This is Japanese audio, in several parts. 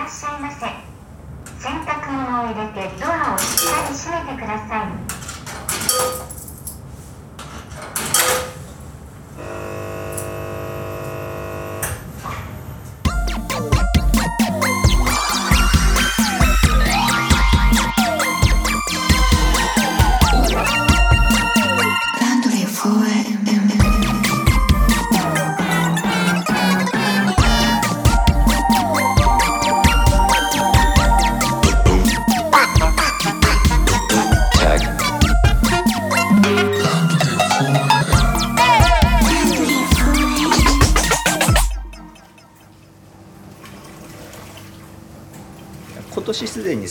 らっしゃいませ。洗濯物を入れてドアをしっかり閉めてください。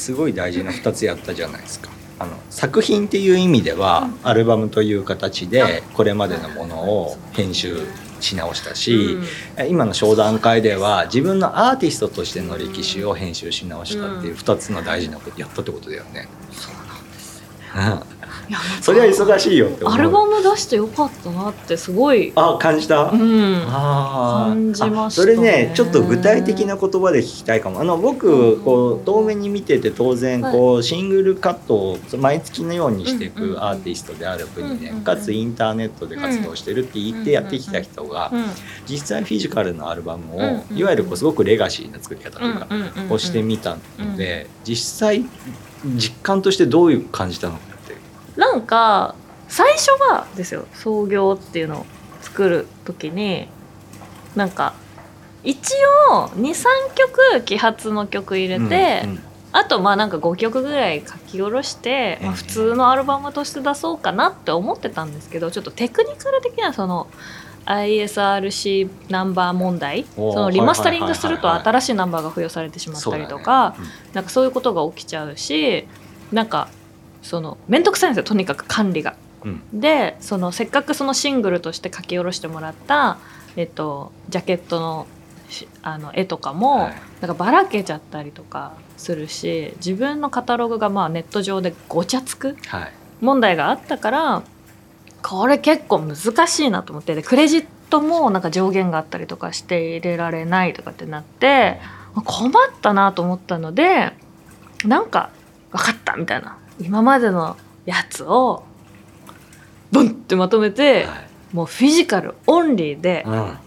すごい大事な2つやったじゃないですか。あの作品っていう意味では、アルバムという形でこれまでのものを編集し直したし、今の商談会では自分のアーティストとしての歴史を編集し直したっていう2つの大事なことやったってことだよね。そうなんですいや それは忙しいよって思う。アルバム出してよかったなってすごい、あ感じた、うん、あー。感じましたあそれねねちょっと具体的な言葉で聞きたいかも。あの僕こう遠目に見てて当然こうシングルカットを毎月のようにしていくアーティストである国うんうんうんねかつインターネットで活動してるって言ってやってきた人がうん。実際フィジカルのアルバムうんうんをいわゆるこうすごくレガシーな作り方というかうんうんうんうん。をしてみたので実際実感としてどういう感じたのなんか最初はですよ創業っていうのを作る時になんか一応23曲揮発の曲入れて、うんうん。あとまあなんか5曲ぐらい書き下ろして、まあ、ええ普通のアルバムとして出そうかなって思ってたんですけどちょっとテクニカル的にはその ISRC ナンバー問題そのリマスタリングすると新しいナンバーが付与されてしまったりとか、なんかそういうことが起きちゃうしなんかその面倒くさいんですよとにかく管理が。うん。でそのせっかくそのシングルとして書き下ろしてもらった、えっと、ジャケットのしあの絵とかも、はい。なんかばらけちゃったりとかするし自分のカタログがまあネット上でごちゃつくはい。問題があったからこれ結構難しいなと思ってでクレジットもなんか上限があったりとかして入れられないとかってなって困ったなと思ったのでなんか分かったみたいな今までのやつをブンってまとめて、はい。もうフィジカルオンリーで、うん。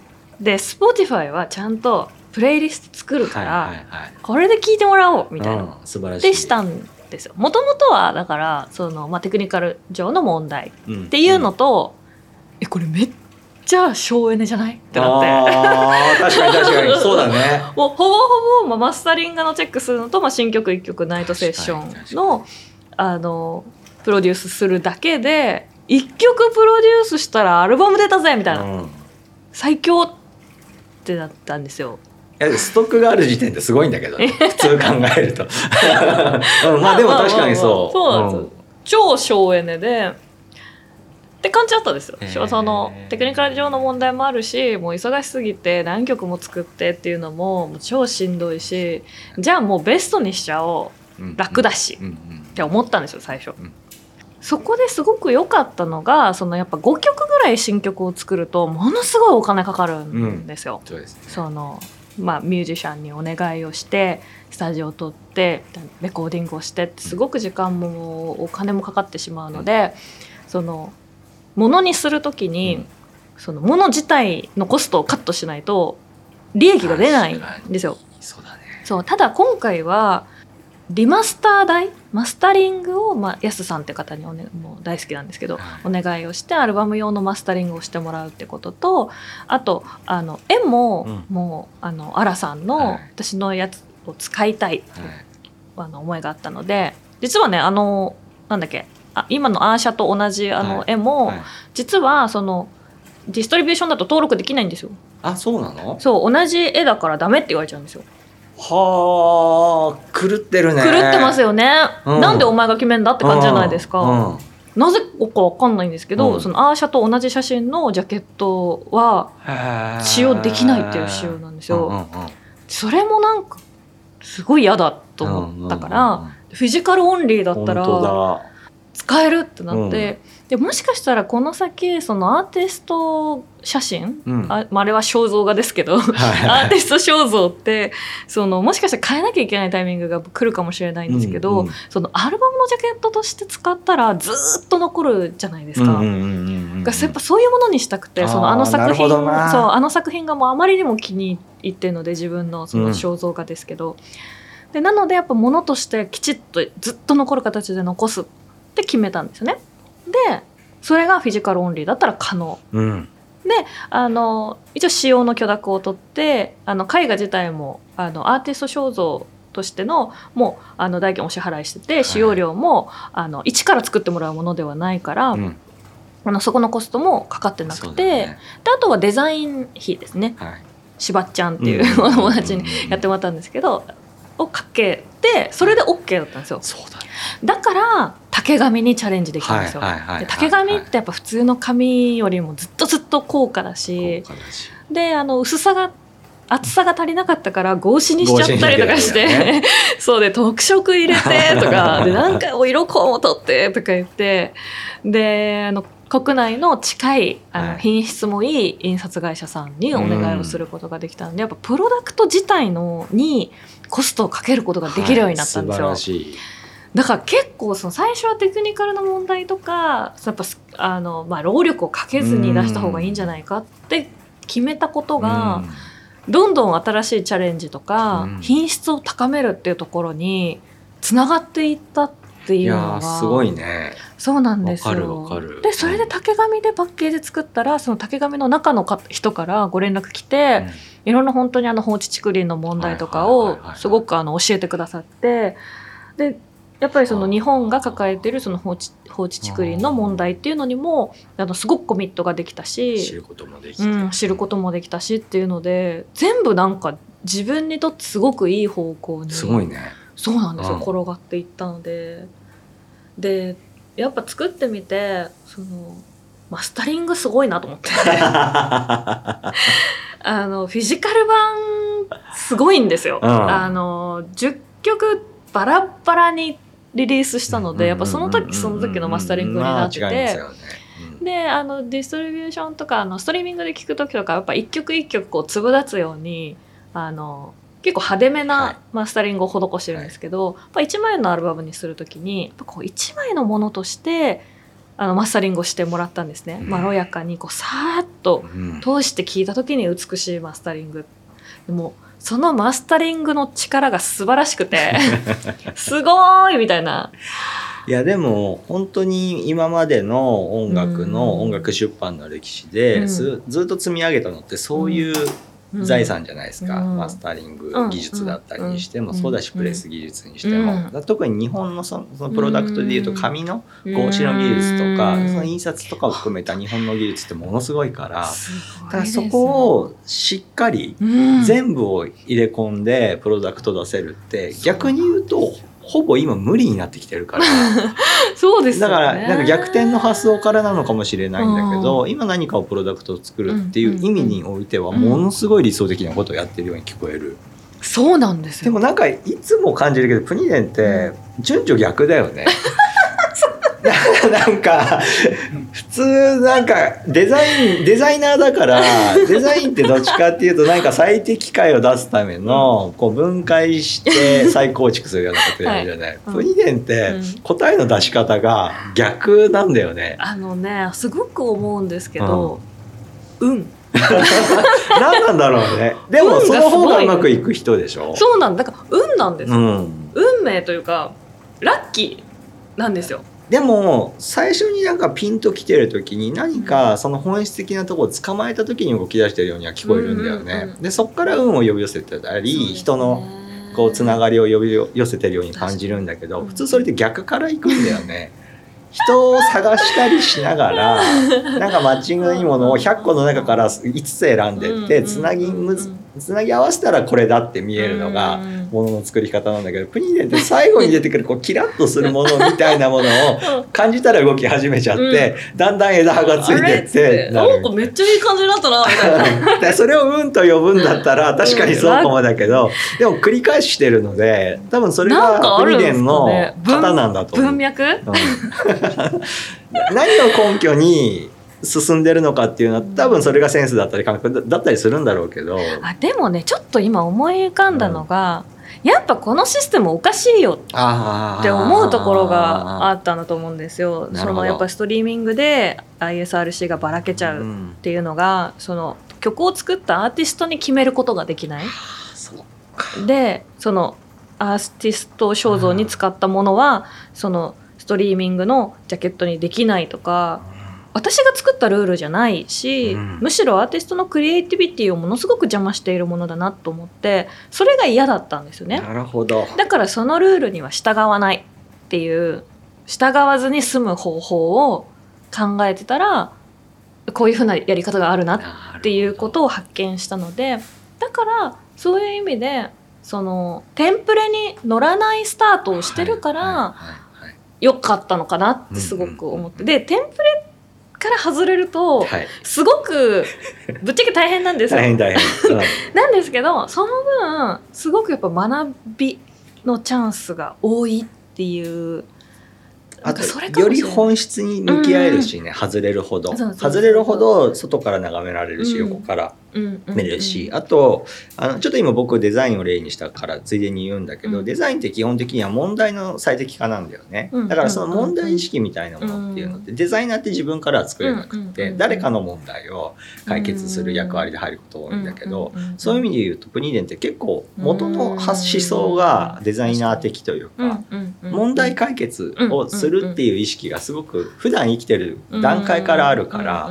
で Spotify はちゃんとプレイリスト作るから、はいはいはい。これで聞いてもらおうみたいな、うん素晴らしい。でしたんですよ。もともとはだからその、まあ、テクニカル上の問題うん。っていうのと、えこれめっちゃ省エネじゃない？ってなって。確かに確かに。そうだね。もうほぼほぼ、まあ、マスタリングのチェックするのと、まあ、新曲1曲ナイトセッションのあのプロデュースするだけで1曲プロデュースしたらアルバム出たぜみたいな、うん。最強ってなったんですよ。いやストックがある時点ですごいんだけどね、普通考えると。うんまあでも確かにそう。まあまあまあまあそうなんですよ。超省エネで。って感じだったんですよ。へー。そのテクニカル上の問題もあるしもう忙しすぎて何曲も作ってっていうのも超しんどいしじゃあもうベストにしちゃおう。うん。楽だし。うん。うんって思ったんですよ最初、ん。そこですごく良かったのがそのやっぱ5曲ぐらい新曲を作るとものすごいお金かかるんですよ、そうですね。そのまあミュージシャンにお願いをしてスタジオを取ってレコーディングをしてってすごく時間もお金もかかってしまうので、そのものにする時に、うん。そのもの自体のコストをカットしないと利益が出ないんですよ。そうだね。そうただ今回はリマスター代マスタリングを、まあ、ヤスさんって方にお、ね、もう大好きなんですけど、お願いをしてアルバム用のマスタリングをしてもらうってこととあとあの絵も、うん。もうあのアラさんのはい。私のやつを使いたいはい。あの思いがあったので実はねあのなんだっけあ今のアーシャと同じあのはい。絵も、はい。実はそのディストリビューションだと登録できないんですよ。あそうなの？そう同じ絵だからダメって言われちゃうんですよはあ狂ってるね。狂ってますよよね、うん。なんでお前が決めんだって感じじゃないですか、うん。なぜかわかんないんですけど、うん。そのアーシャと同じ写真のジャケットは使用できないっていう仕様なんですよ、うんうんうん。それもなんかすごい嫌だと思ったから、うんうんうんうん。フィジカルオンリーだったら使えるってなって、でもしかしたらこの先そのアーティスト写真、うん。あまああれは肖像画ですけど、はいアーティスト肖像ってそのもしかしたら変えなきゃいけないタイミングが来るかもしれないんですけど、うんうんそのアルバムのジャケットとして使ったらずーっと残るじゃないですか。うんうんうんうんうんがやっぱそういうものにしたくてそのあの作品そうあの作品がもうあまりにも気に入ってるので自分のそのうん肖像画ですけど、でなのでやっぱものとしてきちっとずっと残る形で残すって決めたんですよね。でそれがフィジカルオンリーだったら可能。うん。あの一応使用の許諾を取ってあの絵画自体もあのアーティスト肖像としてのもうあの代金お支払いしてて使用料も、あの一から作ってもらうものではないから、うん。あのそこのコストもかかってなくて、ね。であとはデザイン費ですね。はい。しばっちゃんっていう お友達にやってもらったんですけど、をかけてそれで OK だったんですよ。そうだねだから竹紙にチャレンジできたんですよ、竹紙ってやっぱ普通の紙よりもずっとずっと高価だしであの薄さが厚さが足りなかったから合紙にしちゃったりとかして、合紙になきゃいけないよ そうで特色入れてとかでなんかお色こうも取ってとか言ってであの国内の近いあの、はい。品質もいい印刷会社さんにお願いをすることができたので、やっぱプロダクト自体のにコストをかけることができるようになったんですよ。はいだから結構その最初はテクニカルな問題とかやっぱすあの、まあ、労力をかけずに出した方がいいんじゃないかって決めたことが、どんどん新しいチャレンジとか、うん。品質を高めるっていうところにつながっていったっていうのがーすごいね。そうなんですよ。わかるわかる。でそれで竹紙でパッケージ作ったらその竹紙の中のか人からご連絡来て、いろんな本当にあの放置竹林の問題とかをすごくあの教えてくださってでやっぱりその日本が抱えてるその放置放置竹林の問題っていうのにもあのすごくコミットができた知しることもできて、うん、知ることもできたしっていうので全部なんか自分にとってすごくいい方向にすごいね。そうなんですよ、うん。転がっていったので。でやっぱ作ってみてそのマスタリングすごいなと思って。あのフィジカル版すごいんですよ、うん。あの10曲バラッバラにリリースしたのでやっぱその時その時のマスタリングになってであのディストリビューションとかあのストリーミングで聴く時とかやっぱ一曲一曲こう粒立つようにあの結構派手めはい。なマスタリングを施してるんですけど、やっぱ1枚のアルバムにする時にやっぱこう1枚のものとしてあのマスタリングをしてもらったんですね、うん。まろやかにこうさーっとうん。通して聴いた時に美しいマスタリング。でもそのマスタリングの力が素晴らしくて すごーいみたいな。いやでも本当に今までの音楽のうん。音楽出版の歴史で、うん。ずずっと積み上げたのってそういううん財産じゃないですか、うん。マスタリングうん。技術だったりにしてもうん。そうだしうんプレス技術にしても、特に日本のそのそのプロダクトでいうと紙の合紙の技術とか、うん。その印刷とかを含めた日本の技術ってものすごいから、だからそこをしっかりうん。全部を入れ込んでプロダクト出せるって逆に言うとほぼ今無理になってきてるから。そうですよねだからなんか逆転の発想からなのかもしれないんだけど、今何かをプロダクトを作るっていう意味においてはうんものすごい理想的なことをやってるように聞こえる、そうなんですよでもなんかいつも感じるけどプニデンって順序逆だよね。なんか普通なんかデザインデザイナーだから デザインってどっちかっていうとなんか最適解を出すためのこう分解して再構築するようなことやるじゃない。プニデンってうん答えの出し方が逆なんだよね。あのねすごく思うんですけど、うん、何なんだろうね。でもその方がうまくいく人でしょ。そうなんだから運なんです、うん。運命というかラッキーなんですよでも最初になんかピンときてる時に何かその本質的なところを捕まえた時に動き出してるようには聞こえるんだよね。うんうんうん。でそこから運を呼び寄せてたり、人のこうつながりを呼び寄せてるように感じるんだけど普通それって逆から行くんだよね。人を探したりしながら なんかマッチングのいいものを100個の中から5つ選んでってつなぎむずつなぎ合わせたらこれだって見えるのがうん。ものの作り方なんだけどプニデンって最後に出てくるこうキラッとするものみたいなものを感じたら動き始めちゃって、だんだん枝葉がついてってなんかめっちゃいい感じになったなみたいな。でそれを「うん」と呼ぶんだったら確かにそうかもだけど、でも繰り返してるので多分それがプニデンのね型なんだと思う。文脈？うん。何を根拠に進んでるのかっていうのは多分それがセンスだったり感覚だだったりするんだろうけど。あでもねちょっと今思い浮かんだのが、やっぱこのシステムおかしいよあって思うところがあったんだと思うんですよ。そのやっぱストリーミングで ISRC がばらけちゃうっていうのが、その曲を作ったアーティストに決めることができない。でそのアーティスト肖像に使ったものはそのストリーミングのジャケットにできないとか私が作ったルールじゃないし、うん。むしろアーティストのクリエイティビティをものすごく邪魔しているものだなと思ってそれが嫌だったんですよね。なるほど。だからそのルールには従わないっていう従わずに済む方法を考えてたらこういうふうなやり方があるなっていうことを発見したのでだからそういう意味でそのテンプレに乗らないスタートをしてるから、はいはいはい良かったのかなってすごく思って、でテンプレから外れるとすごくぶっちゃけ大変なんですよ。大変大変、うん。なんですけどその分すごくやっぱ学びのチャンスが多いっていうあとそれかより本質に向き合えるしね、外れるほど。外れるほど外から眺められるし、うん。横から。うんうんうん見れるし、あとあのちょっと今僕デザインを例にしたからついでに言うんだけど、うん。デザインって基本的には問題の最適化なんだよね、うん。だからその問題意識みたいなものっていうのって、デザイナーって自分からは作れなくって、うん誰かの問題を解決する役割で入ること多いんだけど、そういう意味で言うとプニーデンって結構元の発思想がデザイナー的というか、問題解決をするっていう意識がすごく普段生きてる段階からあるから、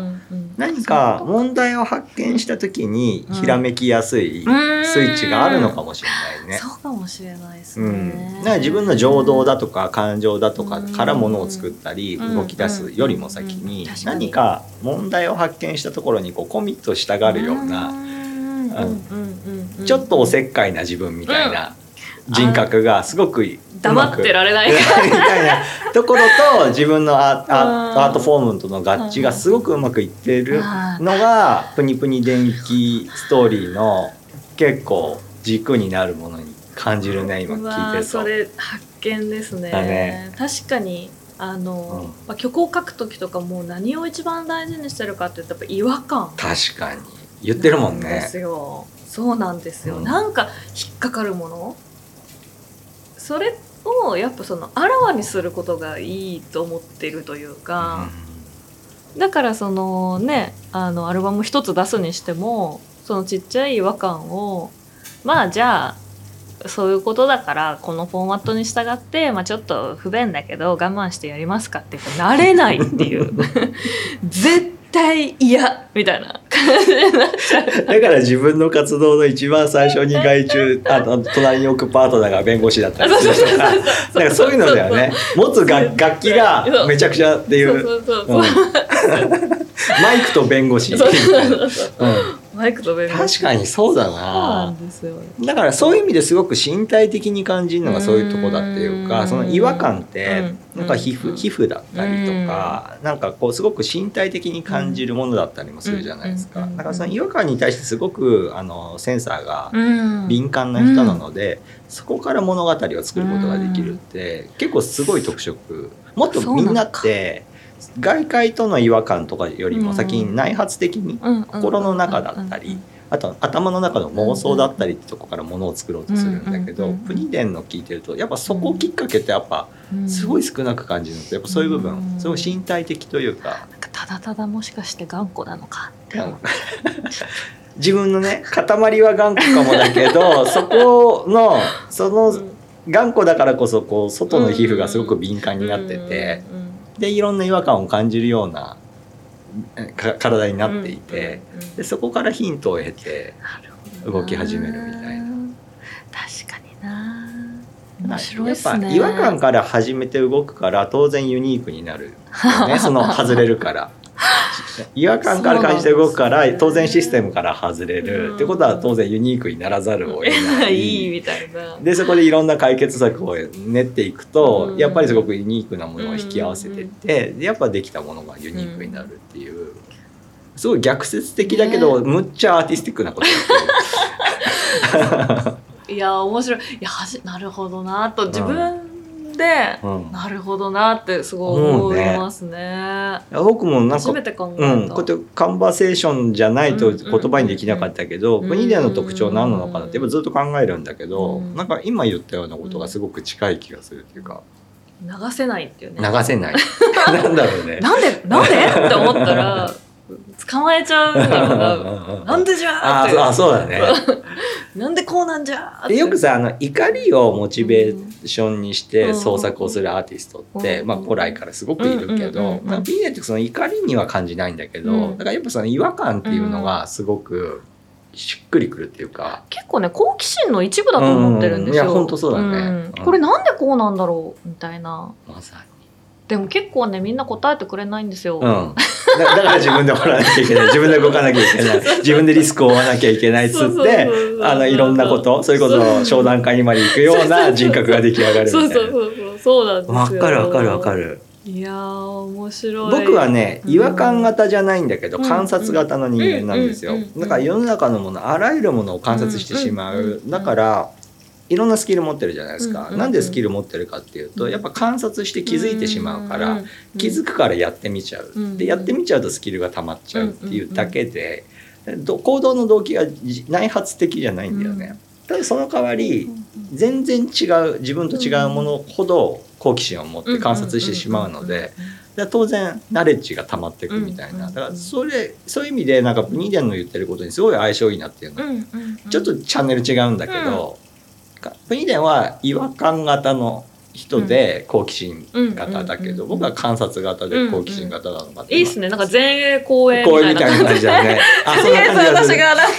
何か問題を発見した時にひらめきやすいスイッチがあるのかもしれないね。そうかもしれないですうん、ね。だから自分の情動だとか感情だとかからものを作ったりうん。動き出すよりも先に何か問題を発見したところにこうコミットしたがるようなちょっとおせっかいな自分みたいな人格がすごく黙くってられない。みたいなところと自分のアートフォームとの合致がすごくうまくいってるのがプニプニ電気ストーリーの結構軸になるものに感じるね今聞いてると。そ。れ発見ですね。だね。確かにあの、うん。まあ、曲を書く時とかも何を一番大事にしてるかって言ったらやっぱ違和感。確かに。言ってるもんね。す。よ。そうなんですよ、うん。なんか引っかかるものそれをやっぱそのあらわにすることがいいと思ってるというか、だからそのねあのアルバム一つ出すにしてもそのちっちゃい違和感をまあじゃあそういうことだからこのフォーマットに従って、まあ、ちょっと不便だけど我慢してやりますかって言ってなれないっていう 絶対嫌みたいな。だから自分の活動の一番最初に外注あと隣に置くパートナーが弁護士だったりするとかなんかそういうのだよね。持つ楽楽器がめちゃくちゃっていそう マイクと弁護士みそうたいうそう。うんマイク確かにそうだそうななんですよ。だからそういう意味ですごく身体的に感じるのがそういうとこだっていううん。かその違和感ってうん。なんか皮膚皮膚だったりとかなんかこうすごく身体的に感じるものだったりもするじゃないですか。うん。だからその違和感に対してすごくあのセンサーがうん。敏感な人なのでそこから物語を作ることができるって結構すごい特色。もっとみんなって外界との違和感とかよりも先に内発的に心の中だったりあと頭の中の妄想だったりってとこからものを作ろうとするんだけどうんうんうんプニデンの聞いてるとやっぱそこきっかけってやっぱすごい少なく感じるのとやっぱそういう部分うんすごい身体的というか。ただただもしかして頑固なのか。って自分のね塊は頑固かもだけど そこのその頑固だからこそこう外の皮膚がすごく敏感になっててでいろんな違和感を感じるような体になっていてでそこからヒントを得て動き始めるみたいな。確かにな。面白いやっすね。違和感から始めて動くから当然ユニークになるよね。その外れるから。違和感から感じて動くから当然システムから外れる。ってことは当然ユニークにならざるを得ない。いいみたいな。でそこでいろんな解決策を練っていくと、うん。やっぱりすごくユニークなものを引き合わせてって、でやっぱできたものがユニークになるっていう、すごい逆説的だけど、むっちゃアーティスティックなことやって いや面白い。いやはじなるほどなと。自分なるほどなってすごい思いますね。いや僕もなんか初めて考えた。うん、こうやってカンバセーションじゃないと言葉にできなかったけど、うん国での特徴何なのかなってやっぱずっと考えるんだけど、うん。なんか今言ったようなことがすごく近い気がするっていうか、流せないっていうね。流せない。なんだろうね。なんでなんで？って思ったら捕まえちゃうんだろうな。なんでじゃーって。あそうあそうだね。なんでこうなんじゃでよくさあの怒りをモチベーションにしてうん。創作をするアーティストって、うん。まあ、古来からすごくいるけどうんなんかビーネってその怒りには感じないんだけど、うん。だからやっぱその違和感っていうのがすごくしっくりくるっていうか、結構ね好奇心の一部だと思ってるんですよ。うん。いやほんとそうだね。これなんでこうなんだろう？みたいな。まさに。でも結構ねみんな答えてくれないんですよ。うん、だだから自分で掘らなきゃいけない。自分で動かなきゃいけない。自分でリスクを負わなきゃいけないっつってあのいろんなことそれこそ商談会にまで行くような人格が出来上がるみたいな。そうそうそうそう。そうなんですよ。わかるわかるわか。る。いやー面白い。僕はねうん。違和感型じゃないんだけど、うん。観察型の人間なんですよ、だから世の中のものあらゆるものを観察してしまう、だからいろんなスキル持ってるじゃないですか、うんうんうん。なんでスキル持ってるかっていうとやっぱ観察して気づいてしまうから、うんうんうん。気づくからやってみちゃう、うんでやってみちゃうとスキルが溜まっちゃうっていうだけで、ど行動の動機がじ内発的じゃないんだよね、ただその代わり全然違う自分と違うものほど好奇心を持って観察してしまうので、で当然ナレッジが溜まっていくみたいな、だからそれそういう意味でなんかブニーデンの言ってることにすごい相性いいなっていうの、うんうんうん。ちょっとチャンネル違うんだけど、国では違和感型の人で好奇心型だけど、うん僕は観察型で好奇心型なのかいいっすね。なんか前衛後衛みたいな。感じだね。私るがなんか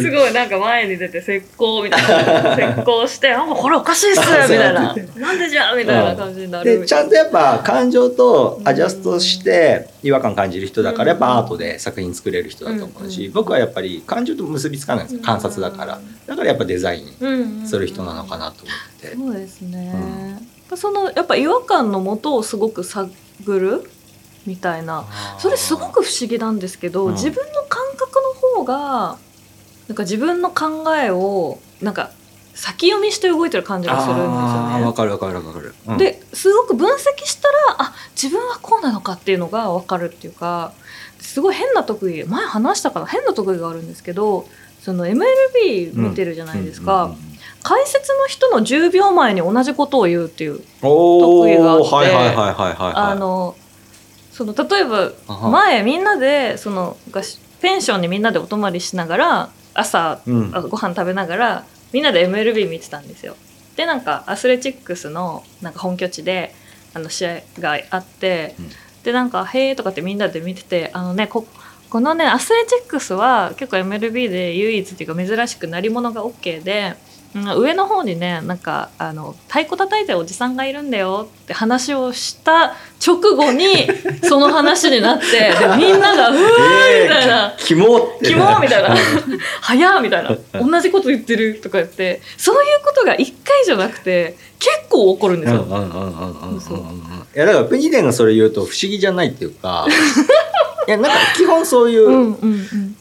す。ごいなんか前に出て石膏みたいな。石膏して「あこれおかしいっす」みたいな。そう「なんでじゃ?」みたいな感じになる。でちゃんとやっぱ感情とアジャストして違和感感じる人だからやっぱアートで作品作れる人だと思うし、うん。僕はやっぱり感情と結びつかないんですよ。観察だから。だからやっぱデザインする人なのかなと思って、そうですね、そのやっぱ違和感のもとをすごく探る？みたいな。それすごく不思議なんですけど、うん。自分の感覚の方がなんか自分の考えをなんか先読みして動いてる感じがするんですよね。わ。かるわかるわかる、うん。ですごく分析したらあ自分はこうなのかっていうのが分かるっていうかすごい変な特技前話したから変な特技があるんですけどその MLB 見てるじゃないですか、うんうんうん解説の人の10秒前に同じことを言うっていうお特技があってあのその例えば前みんなでそのペンションにみんなでお泊まりしながら朝うんあご飯食べながらみんなで MLB 見てたんですよ。でなんかアスレチックスのなんか本拠地であの試合があって、うんでなんか「へえ」とかってみんなで見ててあのねここのねアスレチックスは結構 MLB で唯一っていうか珍しく鳴り物が OK で。うん上の方にねなんかあの太鼓叩いてるおじさんがいるんだよって話をした直後に その話になってでみんなが「うわー」みたいな。キモってキモみたいな「早っ」みたい。な同じこと言ってるとか言って。そういうことが1回じゃなくて結構起こるんですよ。うんうんうんうんうんうんそう。いやだからプニデンがそれ言うと不思議じゃないっていうか いやなんか基本そういう、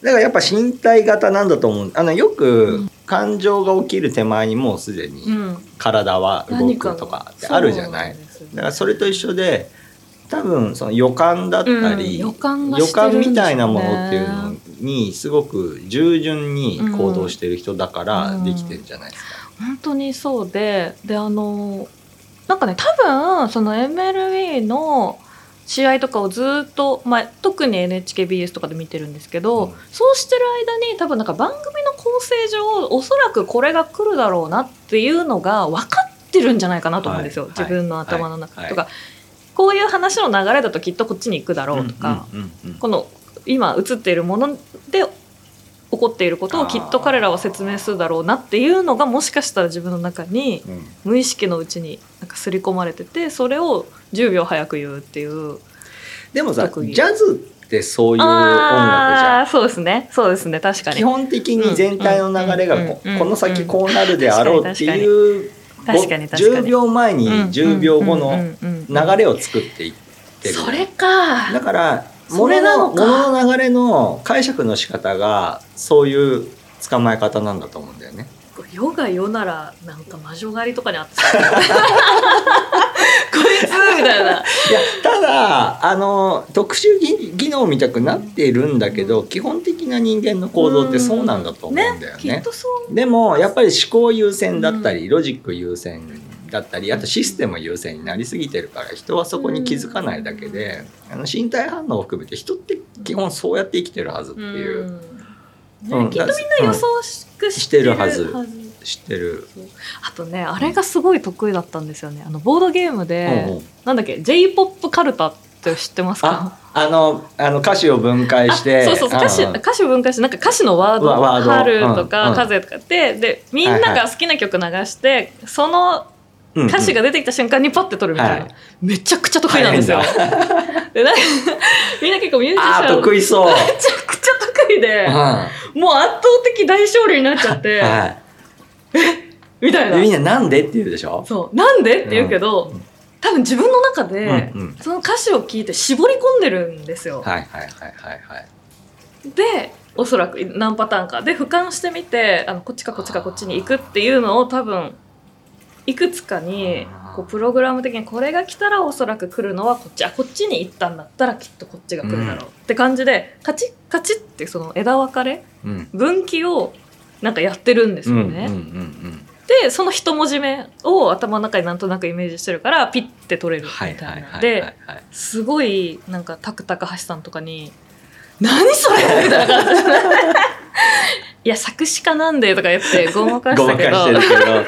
だからやっぱ身体型なんだと思う。あのよく感情が起きる手前にもうすでにうん。体は動くとかってあるじゃない、だからそれと一緒で多分その予感だったり、うん予感みたいなものっていうのにすごく従順に行動してる人だからできてるじゃないですか。本当にそうでであのなんかね多分その MLB の試合とかをずっと、まあ、特に NHKBS とかで見てるんですけど、うん。そうしてる間に多分なんか番組の構成上おそらくこれが来るだろうなっていうのが分かってるんじゃないかなと思うんですよ、はい。自分の頭の中はい。とか、こういう話の流れだときっとこっちに行くだろうとか、この今映っているもので起こっていることをきっと彼らは説明するだろうなっていうのがもしかしたら自分の中にうん。無意識のうちになんか刷り込まれててそれを10秒早く言うっていうでもさジャズってそういう音楽じゃん。そうですね。そうですね。確かに。基本的に全体の流れがこの先こうなるであろうっていう確かに確かに10秒前に10秒後の流れを作っていってる。それか。だからそ物ののか。物の流れの解釈の仕方がそういう捕まえ方なんだと思うんだよね。世が世ならなんか魔女狩りとかにあってさ こいつみたいな。いやただあの特殊技技能みたくなっているんだけど、基本的な人間の行動ってそうなんだと思うんだよね。きっとそう。でもやっぱり思考優先だったり、ロジック優先だったりあとシステム優先になりすぎてるから人はそこに気づかないだけで、あの身体反応を含めて人って基本そうやって生きてるはずっていう、うん。うん。ね、きっとみんな予想しくしてるはず。知ってる。あとねあれがすごい得意だったんですよね。あのボードゲームで、うんうん。なんだっけ j p o p カルタって知ってますか？ああのあの歌詞を分解してそうそうそう。歌詞んん。歌詞を分解してなんか歌詞のワード春とか風とかってでみんなが好きな曲流してそのうんうん歌詞が出てきた瞬間にパッて取るみたいな、はいめちゃくちゃ得意なんですよ。でなんかみんな結構ミュージシャン得意そう。めちゃくちゃ得意でうんはもう圧倒的大勝利になっちゃって、みたいい。でみんな。ななんでって言うでしょ？そうなんでって言うけど、うん多分自分の中で、うんうんその歌詞を聞いて絞り込んでるんですよ。はいはいはいはいはい。でおそらく何パターンかで俯瞰してみてあのこっちかこっちかこっちに行くっていうのを多分いくつかにこうプログラム的にこれが来たらおそらく来るのはこっちあこっちに行ったんだったらきっとこっちが来るだろうって感じでカチッカチッってその枝分かれうん。分岐をなんかやってるんですうんうんうんよね。うん。でその一文字目を頭の中になんとなくイメージしてるからピッて取れるみはいたはいいはいはいなではい。すごいなんかタクタク橋さんとかに「何それ!」みたいな感じでいや作詞家なんで」とか言ってごまかしたけどしてるけど。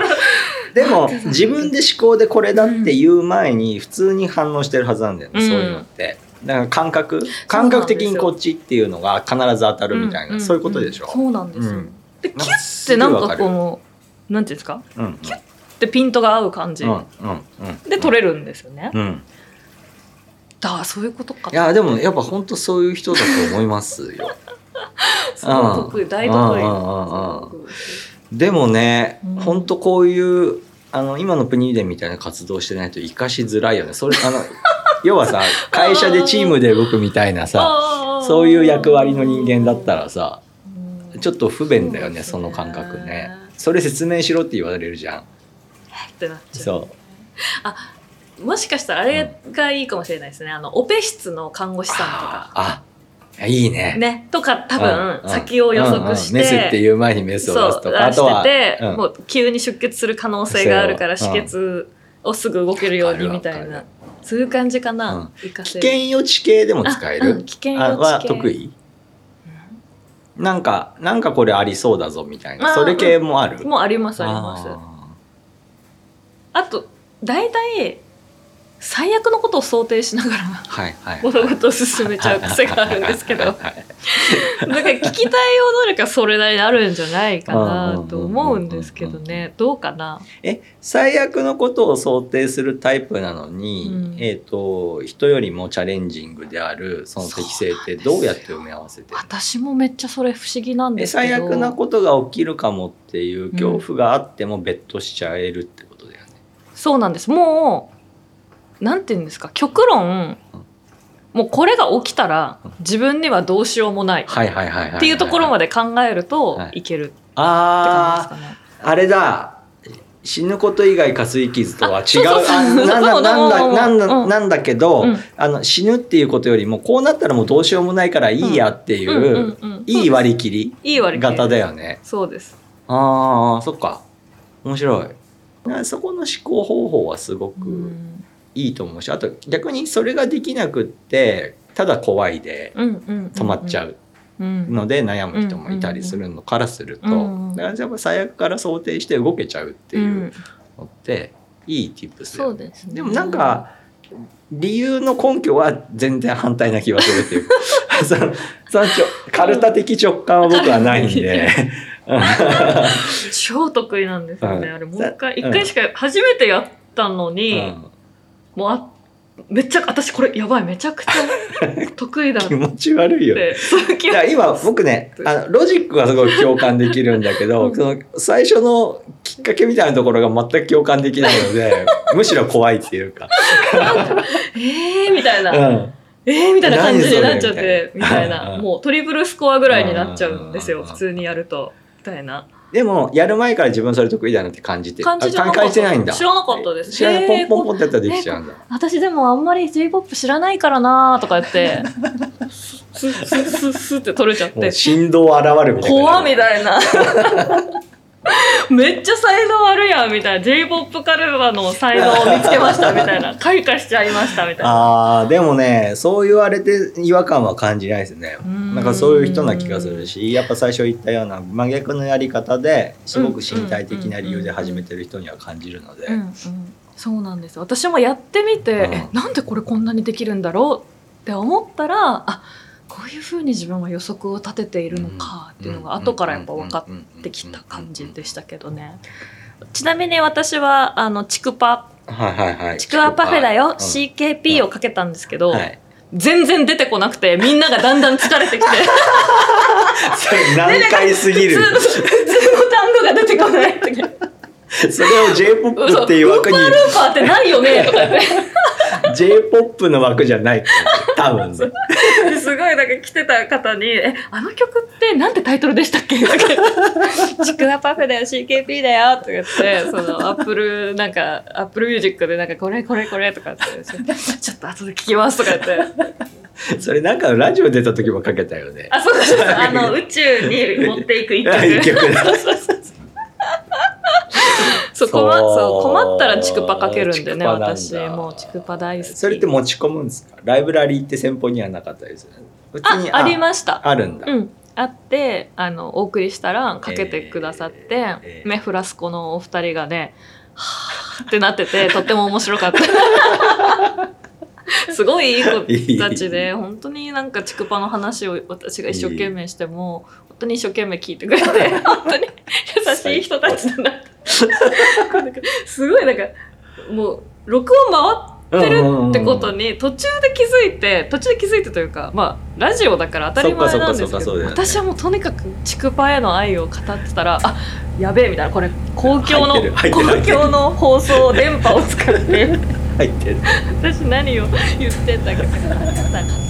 でも自分で思考でこれだって言う前に普通に反応してるはずなんだよね、うん。そういうのって。だから感覚？感覚的にこっちっていうのが必ず当たるみたいな、そういうことでしょ？そうなんですよ、うん。でキュッてなんかこうなんていうんですか？うん。うんでピントが合う感じ、うんうんうんで取れるんですよね、うん。だそういうことかいやでもやっぱ本当そういう人だと思いますよ。そう得意大得意でもね、うん本当こういうあの今のプニーデンみたいな活動してないと生かしづらいよね。それあの 要はさ会社でチームで動くみたいなさそういう役割の人間だったらさうんちょっと不便だよねその感覚ね。それ説明しろって言われるじゃん。ってなっちゃうそう。もしかしたらあれがいいかもしれないですね。あの、オペ室の看護師さんとか。ああいいね。ね。とか、多うん分、うん。先を予測して。メスっていう前にメスを出すとか。あ出してて、うん。もう急に出血する可能性があるから、止血をすぐ動けるようにみたいな。そういう感じかな。危険予知系でも使える？危険予知系。あは得意？なんかなんかこれありそうだぞみたいな。それ系もある？もうあります、あります。ああと、大体、最悪のことを想定しながら、ーはいはい。物事を進めちゃう癖があるんですけど。はいはいだから聞きたい能力はそれなりにあるんじゃないかなと思うんですけどね。どうかな？え最悪のことを想定するタイプなのに、うん。えっ、と人よりもチャレンジングであるその適性ってどうやって埋め合わせてる？私もめっちゃそれ不思議なんえですけど。最悪なことが起きるかもっていう恐怖があってもベットしちゃえるってことだよね。そうなんです。もうなんて言うんですか？極論もうこれが起きたら自分にはどうしようもない。はいはいはいはい、はい。っていうところまで考えるとはい。いけるってあ感じですかね。ああれだ。死ぬこと以外かすり傷とは違う。なんだけど、うん。あの死ぬっていうことよりもこうなったらもうどうしようもないからいいやっていう、いい割り切りいい割り切り。型だよね。そうです。ああそっか。面白い。そこの思考方法はすごくうんいいと思うしあと逆にそれができなくってただ怖いで止まっちゃううん。ので悩む人もいたりするのからすると、うんだからやっぱ最悪から想定して動けちゃうっていうのっていい tips だよそうですね。でもなんか理由の根拠は全然反対な気がするっていう。そのそのちょカルタ的直感は僕はないんで。超得意なんですよね、うん。あれもう一回うん一回しか初めてやったのに、うんもうあめっちゃ私これやばいめちゃくちゃ 得意だっ気持ち悪いよい。や今僕ねあのロジックはすごい共感できるんだけど、うん。その最初のきっかけみたいなところが全く共感できないので むしろ怖いっていうか、えーみたいな、うん、えーみたいな感じになっちゃってみたいうん。なもうトリプルスコアぐらいになっちゃうんですうん。よ普通にやると。みたいなでもやる前から自分それ得意だなって感じて感じてないんだ。知らなかったです。知らない。ポンポンポンってやったらできちゃうんだ。私でもあんまり J-POP 知らないからなーとか言って スッスッスッスッって取れちゃって。振動現るみたいな。怖みたいな めっちゃ才能あるやんみたいな。J-POP カルバの才能を見つけましたみたいな。開花しちゃいましたみたいな。あーでもねそう言われて違和感は感じないですね。ん。なんかそういう人な気がするしやっぱ最初言ったような真逆のやり方ですごく身体的な理由で始めてる人には感じるので、うんうん、そうなんです。私もやってみて、うん。えなんでこれこんなにできるんだろうって思ったらあこういうふうに自分は予測を立てているのかっていうのが後からやっぱ分かってきた感じでしたけどねちなみに私はあのちくぱはいはいはいちくわパフェだよ、うん CKP をかけたんですけど、はい全然出てこなくてみんながだんだん疲れてきてそれ難解すぎる普通の単語が出てこない それを J-POP っていう枠に。ウーパールーパーってないよねとか言って J-POP の枠じゃない。多分ねすごいなんか来てた方に「えあの曲ってなんてタイトルでしたっけ? 」とか言って「ちくわパフェだよ CKP だよ」とか言ってそのアップルなんかアップルミュージックでなんかこれこれこれとかって「ちょっと後で聞きます」とか言って。それなんかラジオ出た時もかけたよね。あそうそうそう あの宇宙に持っていく一曲。一曲だそう困そう。困ったらチクパかけるんでね私もうチクパ大好き。それって持ち込むんですか？ライブラリーって先方にはなかったでする普通にあありました。あるんだ、うん、あってあのお送りしたらかけてくださって、えーえー。メフラスコのお二人がねはーってなってて とっても面白かった。すごいいい子たちで本当になんかちくぱの話を私が一生懸命しても本当に一生懸命聞いてくれて 本当に優しい人たちだなすごいなんかもう録音回ってるってことに途中で気づいて途中で気づいてというかまあラジオだから当たり前なんですけどね。私はもうとにかくちくぱへの愛を語ってたらあやべえみたいなこれ公共の公共の放送電波を使って。入ってる。私何を言ってんだっけ